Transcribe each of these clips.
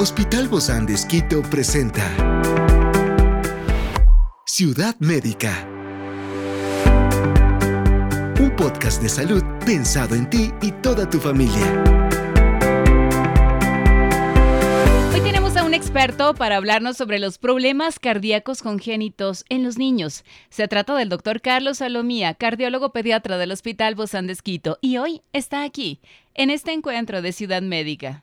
Hospital Bozán de Esquito presenta Ciudad Médica. Un podcast de salud pensado en ti y toda tu familia. Hoy tenemos a un experto para hablarnos sobre los problemas cardíacos congénitos en los niños. Se trata del doctor Carlos Salomía, cardiólogo pediatra del Hospital Bozán de Esquito, y hoy está aquí, en este encuentro de Ciudad Médica.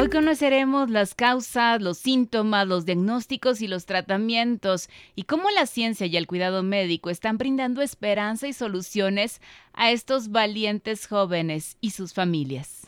Hoy conoceremos las causas, los síntomas, los diagnósticos y los tratamientos y cómo la ciencia y el cuidado médico están brindando esperanza y soluciones a estos valientes jóvenes y sus familias.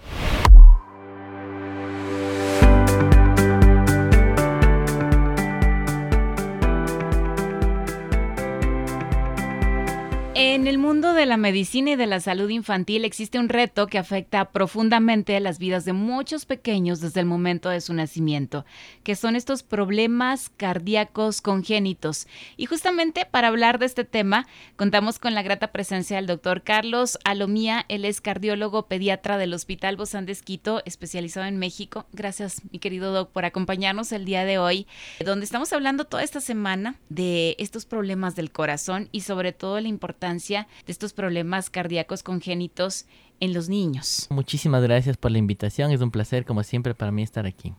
En el mundo de la medicina y de la salud infantil existe un reto que afecta profundamente las vidas de muchos pequeños desde el momento de su nacimiento, que son estos problemas cardíacos congénitos. Y justamente para hablar de este tema, contamos con la grata presencia del doctor Carlos Alomía, él es cardiólogo pediatra del Hospital Bozán de Esquito, especializado en México. Gracias, mi querido doc, por acompañarnos el día de hoy, donde estamos hablando toda esta semana de estos problemas del corazón y sobre todo la importancia de estos problemas cardíacos congénitos en los niños. Muchísimas gracias por la invitación, es un placer como siempre para mí estar aquí.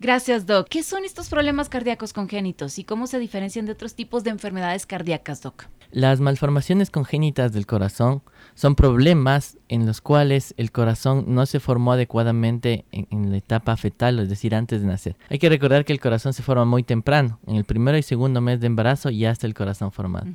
Gracias, Doc. ¿Qué son estos problemas cardíacos congénitos y cómo se diferencian de otros tipos de enfermedades cardíacas, Doc? Las malformaciones congénitas del corazón son problemas en los cuales el corazón no se formó adecuadamente en, la etapa fetal, es decir, antes de nacer. Hay que recordar que el corazón se forma muy temprano, en el primero y segundo mes de embarazo ya está el corazón formado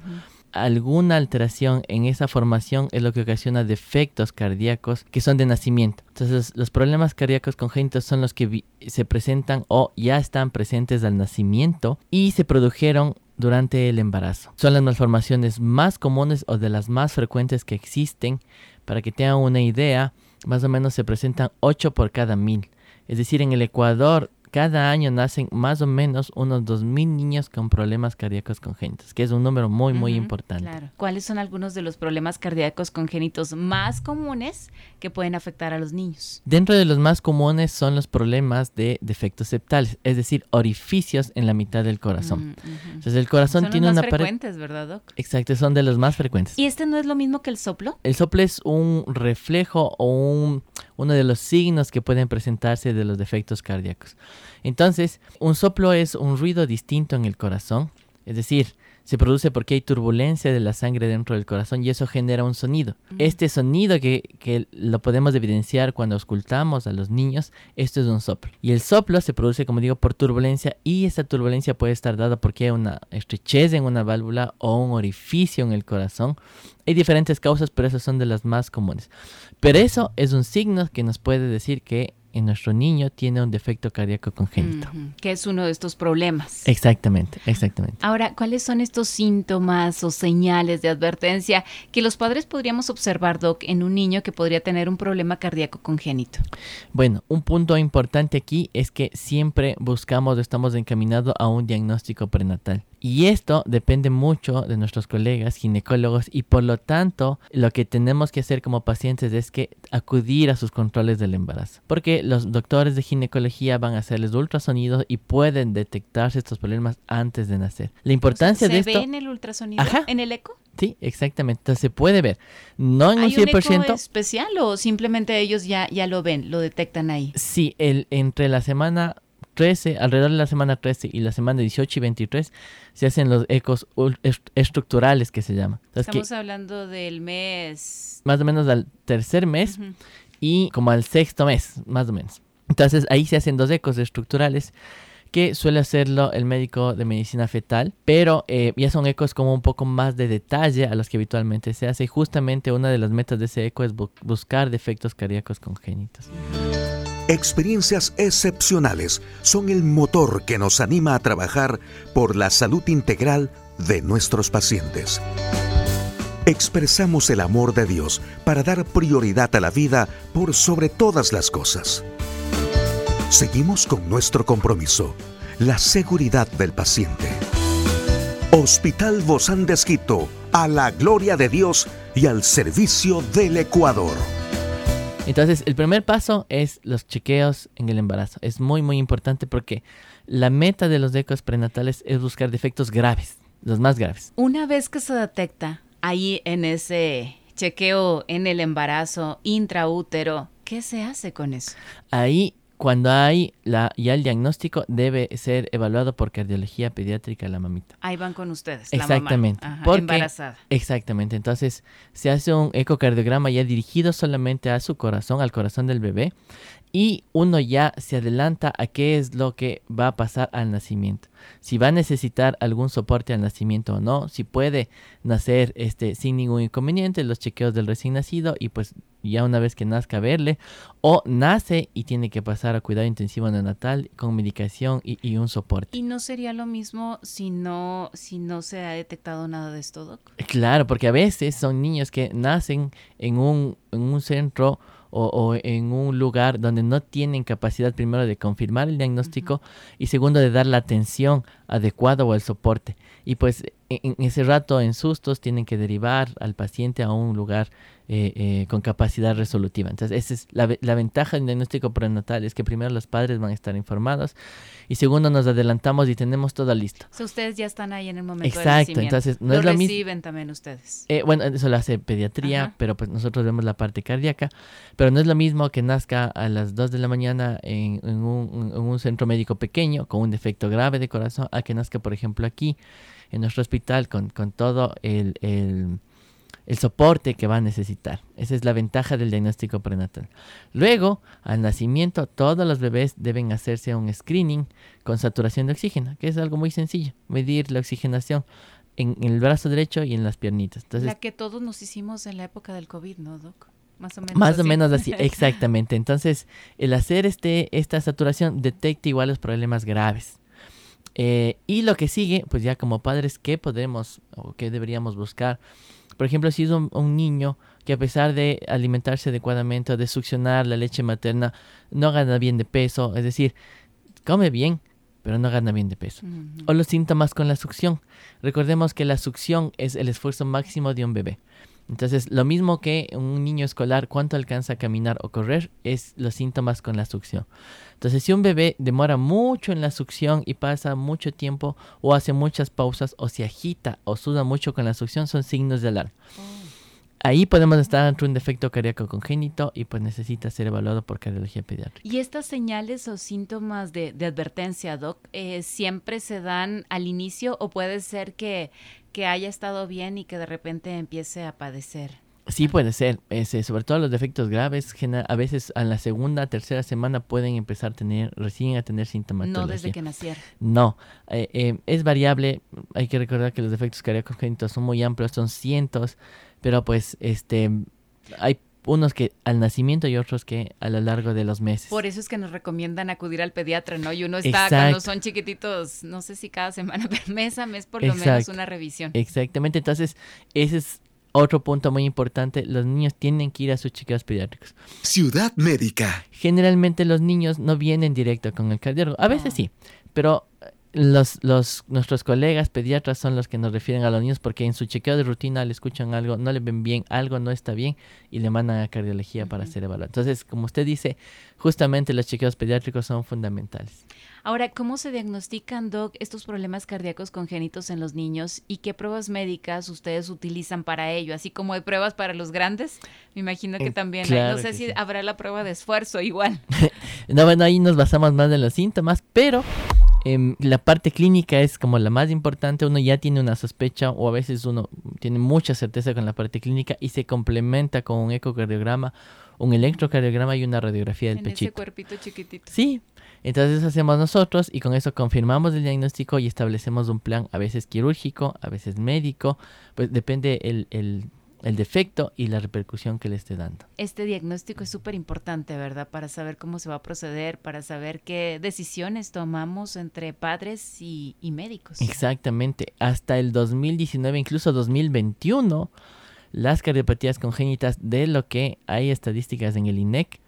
alguna alteración en esa formación es lo que ocasiona defectos cardíacos que son de nacimiento. Entonces, los problemas cardíacos congénitos son los que se presentan o ya están presentes al nacimiento y se produjeron durante el embarazo. Son las malformaciones más comunes o de las más frecuentes que existen. Para que tengan una idea, más o menos se presentan 8 por cada mil. Es decir, en el Ecuador cada año nacen más o menos unos 2.000 niños con problemas cardíacos congénitos, que es un número muy, muy importante. Claro. ¿Cuáles son algunos de los problemas cardíacos congénitos más comunes que pueden afectar a los niños? Dentro de los más comunes son los problemas de defectos septales, es decir, orificios en la mitad del corazón. Mm, Entonces el corazón son tiene los más una frecuentes, ¿verdad, Doc? Exacto, son de los más frecuentes. ¿Y este no es lo mismo que el soplo? El soplo es un reflejo o un, uno de los signos que pueden presentarse de los defectos cardíacos. Entonces, un soplo es un ruido distinto en el corazón, es decir, se produce porque hay turbulencia de la sangre dentro del corazón y eso genera un sonido. Este sonido que, que, lo podemos evidenciar cuando ocultamos a los niños, esto es un soplo. Y el soplo se produce, como digo, por turbulencia y esa turbulencia puede estar dada porque hay una estrechez en una válvula o un orificio en el corazón. Hay diferentes causas, pero esas son de las más comunes. Pero eso es un signo que nos puede decir que en nuestro niño tiene un defecto cardíaco congénito. Que es uno de estos problemas. Exactamente, exactamente. Ahora, ¿cuáles son estos síntomas o señales de advertencia que los padres podríamos observar, Doc, en un niño que podría tener un problema cardíaco congénito? Bueno, un punto importante aquí es que siempre buscamos, estamos encaminados a un diagnóstico prenatal. Y esto depende mucho de nuestros colegas ginecólogos y por lo tanto lo que tenemos que hacer como pacientes es que acudir a sus controles del embarazo. Porque los doctores de ginecología van a hacerles ultrasonidos y pueden detectarse estos problemas antes de nacer. La importancia de esto... ¿Se ve en el ultrasonido? ¿En el eco? Sí, exactamente. Entonces se puede ver. No en un 100%. Un eco especial o simplemente ellos ya, ya lo ven, lo detectan ahí? Sí, el, entre la semana 13, alrededor de la semana 13 y la semana 18 y 23, se hacen los ecos estructurales que se llaman. Estamos hablando del mes. Más o menos al tercer mes y como al sexto mes, más o menos. Entonces ahí se hacen dos ecos estructurales que suele hacerlo el médico de medicina fetal, pero eh, ya son ecos como un poco más de detalle a los que habitualmente se hace y justamente una de las metas de ese eco es buscar defectos cardíacos congénitos. Experiencias excepcionales son el motor que nos anima a trabajar por la salud integral de nuestros pacientes. expresamos el amor de Dios para dar prioridad a la vida por sobre todas las cosas. Seguimos con nuestro compromiso, la seguridad del paciente. Hospital Bozán de Esquito, a la gloria de Dios y al servicio del Ecuador. Entonces, el primer paso es los chequeos en el embarazo. Es muy, muy importante porque la meta de los ecos prenatales es buscar defectos graves, los más graves. Una vez que se detecta ahí en ese chequeo en el embarazo intraútero, ¿qué se hace con eso? Ahí cuando hay la, ya el diagnóstico, debe ser evaluado por cardiología pediátrica la mamita. Ahí van con ustedes. Exactamente. La mamá. embarazada. Exactamente. Entonces, se hace un ecocardiograma ya dirigido solamente a su corazón, al corazón del bebé, y uno ya se adelanta a qué es lo que va a pasar al nacimiento. Si va a necesitar algún soporte al nacimiento o no, si puede nacer este, sin ningún inconveniente, los chequeos del recién nacido y pues ya una vez que nazca verle, o nace y tiene que pasar a cuidado intensivo neonatal con medicación y, un soporte. ¿Y no sería lo mismo si no, si no se ha detectado nada de esto, Doc? Claro, porque a veces son niños que nacen en un, en un centro o, en un lugar donde no tienen capacidad primero de confirmar el diagnóstico y segundo de dar la atención adecuada o el soporte. Y pues en, ese rato en sustos tienen que derivar al paciente a un lugar eh, eh, con capacidad resolutiva. Entonces, esa es la, la, ventaja del diagnóstico prenatal, es que primero los padres van a estar informados y segundo nos adelantamos y tenemos todo listo. Ustedes ya están ahí en el momento Exacto, entonces no lo es lo mismo. reciben también ustedes. Eh, bueno, eso lo hace pediatría, pero pues nosotros vemos la parte cardíaca, pero no es lo mismo que nazca a las 2 de la mañana en, un, en un centro médico pequeño con un defecto grave de corazón a que nazca, por ejemplo, aquí en nuestro hospital con, con todo el, el el soporte que va a necesitar. Esa es la ventaja del diagnóstico prenatal. Luego, al nacimiento, todos los bebés deben hacerse un screening con saturación de oxígeno, que es algo muy sencillo, medir la oxigenación en, el brazo derecho y en las piernitas. Entonces, la que todos nos hicimos en la época del COVID, ¿no, Doc? Más o menos Más así. o menos así, exactamente. Entonces, el hacer este, esta saturación detecta igual los problemas graves. Eh, y lo que sigue, pues ya como padres, ¿qué podemos o qué deberíamos buscar? Por ejemplo, si es un, niño que a pesar de alimentarse adecuadamente o de succionar la leche materna, no gana bien de peso, es decir, come bien, pero no gana bien de peso. O los síntomas con la succión. Recordemos que la succión es el esfuerzo máximo de un bebé. Entonces, lo mismo que un niño escolar, cuánto alcanza a caminar o correr, es los síntomas con la succión. Entonces, si un bebé demora mucho en la succión y pasa mucho tiempo o hace muchas pausas o se agita o suda mucho con la succión, son signos de alarma. Oh. Ahí podemos estar ante un defecto cardíaco congénito y pues necesita ser evaluado por cardiología pediátrica. ¿Y estas señales o síntomas de, advertencia, Doc, eh, siempre se dan al inicio o puede ser que que haya estado bien y que de repente empiece a padecer. Sí puede ser, ese, sobre todo los defectos graves, a veces a la segunda, tercera semana pueden empezar a tener, recién a tener sintomatología. No desde que nacieron. No, eh, eh, es variable, hay que recordar que los defectos cardíacos congénitos son muy amplios, son cientos, pero pues este hay unos que al nacimiento y otros que a lo largo de los meses. Por eso es que nos recomiendan acudir al pediatra, ¿no? Y uno está cuando son chiquititos, no sé si cada semana, pero mes a mes por lo menos una revisión. Exactamente, entonces ese es otro punto muy importante, los niños tienen que ir a sus chequeos pediátricos. Ciudad médica. Generalmente los niños no vienen directo con el cardiólogo, a veces sí, pero los, los, nuestros colegas pediatras son los que nos refieren a los niños porque en su chequeo de rutina le escuchan algo, no le ven bien, algo no está bien y le mandan a cardiología para ser evaluado. Entonces, como usted dice, justamente los chequeos pediátricos son fundamentales. Ahora, ¿cómo se diagnostican, Doc, estos problemas cardíacos congénitos en los niños y qué pruebas médicas ustedes utilizan para ello? Así como hay pruebas para los grandes, me imagino que también No sé si habrá la prueba de esfuerzo igual. no, bueno, ahí nos basamos más en los síntomas, pero Em, la parte clínica es como la más importante, uno ya tiene una sospecha o a veces uno tiene mucha certeza con la parte clínica y se complementa con un ecocardiograma, un electrocardiograma y una radiografía del en pechito. Ese cuerpito chiquitito. Sí, entonces eso hacemos nosotros y con eso confirmamos el diagnóstico y establecemos un plan a veces quirúrgico, a veces médico, pues depende el, el el defecto y la repercusión que le esté dando. Este diagnóstico es súper importante, ¿verdad? Para saber cómo se va a proceder, para saber qué decisiones tomamos entre padres y, médicos. Exactamente. Hasta el 2019, incluso 2021, las cardiopatías congénitas de lo que hay estadísticas en el INEC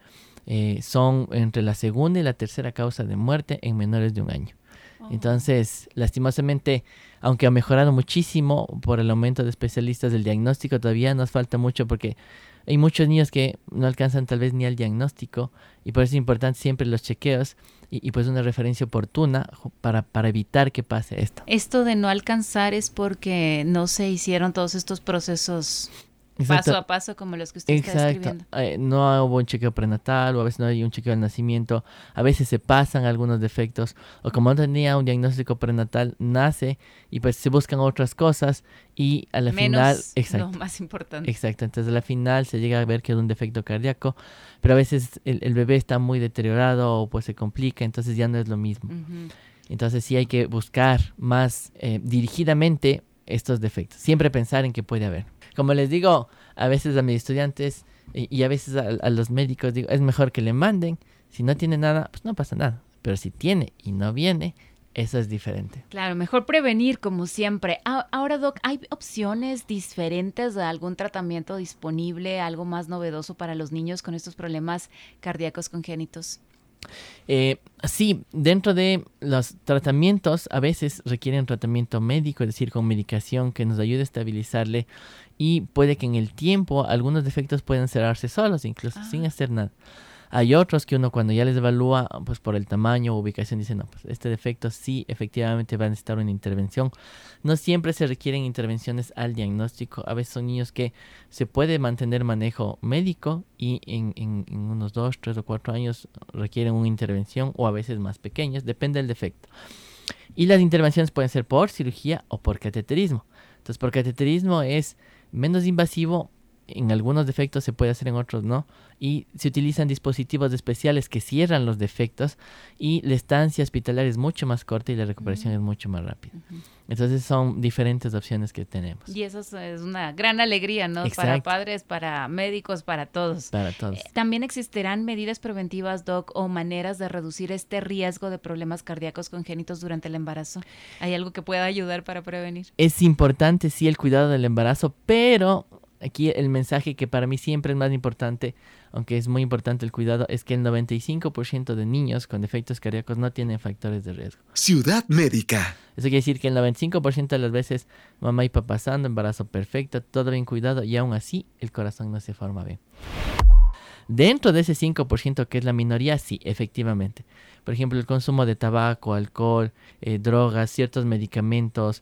eh, son entre la segunda y la tercera causa de muerte en menores de un año. Entonces, lastimosamente, aunque ha mejorado muchísimo por el aumento de especialistas del diagnóstico, todavía nos falta mucho porque hay muchos niños que no alcanzan tal vez ni al diagnóstico y por eso es importante siempre los chequeos y, pues una referencia oportuna para, para evitar que pase esto. Esto de no alcanzar es porque no se hicieron todos estos procesos paso a paso como los que usted está describiendo. Eh, no hubo un chequeo prenatal o a veces no hay un chequeo al nacimiento, a veces se pasan algunos defectos o como no tenía un diagnóstico prenatal, nace y pues se buscan otras cosas y a la final... Exacto, lo más importante. Exacto, entonces a la final se llega a ver que es un defecto cardíaco, pero a veces el, bebé está muy deteriorado o pues se complica, entonces ya no es lo mismo. Entonces sí hay que buscar más eh, dirigidamente estos defectos, siempre pensar en que puede haber. Como les digo a veces a mis estudiantes y, a veces a, los médicos, digo, es mejor que le manden. Si no tiene nada, pues no pasa nada. Pero si tiene y no viene, eso es diferente. Claro, mejor prevenir como siempre. Ahora, Doc, ¿hay opciones diferentes de algún tratamiento disponible, algo más novedoso para los niños con estos problemas cardíacos congénitos? Eh, sí, dentro de los tratamientos a veces requieren tratamiento médico, es decir, con medicación que nos ayude a estabilizarle y puede que en el tiempo algunos defectos puedan cerrarse solos, incluso ah. sin hacer nada. Hay otros que uno cuando ya les evalúa, pues por el tamaño o ubicación, dice, no, pues este defecto sí efectivamente va a necesitar una intervención. No siempre se requieren intervenciones al diagnóstico. A veces son niños que se puede mantener manejo médico y en, en, en unos dos, tres o cuatro años requieren una intervención o a veces más pequeñas, depende del defecto. Y las intervenciones pueden ser por cirugía o por cateterismo. Entonces, por cateterismo es menos invasivo, en algunos defectos se puede hacer, en otros no. Y se utilizan dispositivos especiales que cierran los defectos y la estancia hospitalaria es mucho más corta y la recuperación es mucho más rápida. Entonces son diferentes opciones que tenemos. Y eso es una gran alegría, ¿no? Para padres, para médicos, para todos. Para todos. Eh, También existirán medidas preventivas, Doc, o maneras de reducir este riesgo de problemas cardíacos congénitos durante el embarazo. ¿Hay algo que pueda ayudar para prevenir? Es importante, sí, el cuidado del embarazo, pero aquí el mensaje que para mí siempre es más importante, aunque es muy importante el cuidado, es que el 95% de niños con defectos cardíacos no tienen factores de riesgo. Ciudad médica. Eso quiere decir que el 95% de las veces mamá y papá pasando, embarazo perfecto, todo bien cuidado y aún así el corazón no se forma bien. Dentro de ese 5% que es la minoría, sí, efectivamente. Por ejemplo, el consumo de tabaco, alcohol, eh, drogas, ciertos medicamentos,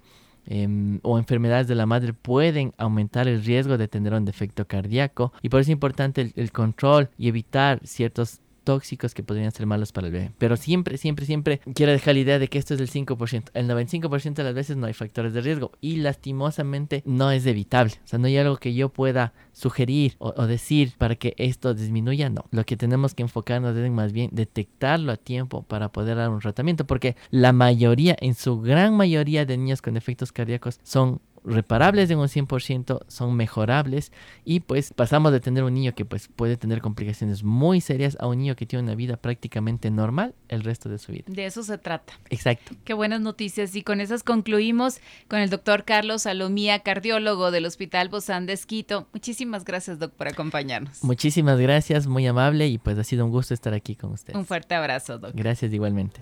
Em, o enfermedades de la madre pueden aumentar el riesgo de tener un defecto cardíaco. Y por eso es importante el control y evitar ciertos tóxicos que podrían ser malos para el bebé. Pero siempre, siempre, siempre quiero dejar la idea de que esto es el 5%. El 95% de las veces no hay factores de riesgo y lastimosamente no es evitable. O sea, no hay algo que yo pueda sugerir o, decir para que esto disminuya, no. Lo que tenemos que enfocarnos es más bien detectarlo a tiempo para poder dar un tratamiento porque la mayoría, en su gran mayoría de niños con defectos cardíacos son reparables en un 100%, son mejorables y pues pasamos de tener un niño que pues puede tener complicaciones muy serias a un niño que tiene una vida prácticamente normal el resto de su vida. De eso se trata. Exacto. Qué buenas noticias y con esas concluimos con el doctor Carlos Salomía, cardiólogo del Hospital Bozán de Esquito. Muchísimas gracias, doc, por acompañarnos. Muchísimas gracias, muy amable y pues ha sido un gusto estar aquí con ustedes. Un fuerte abrazo, doc. Gracias igualmente.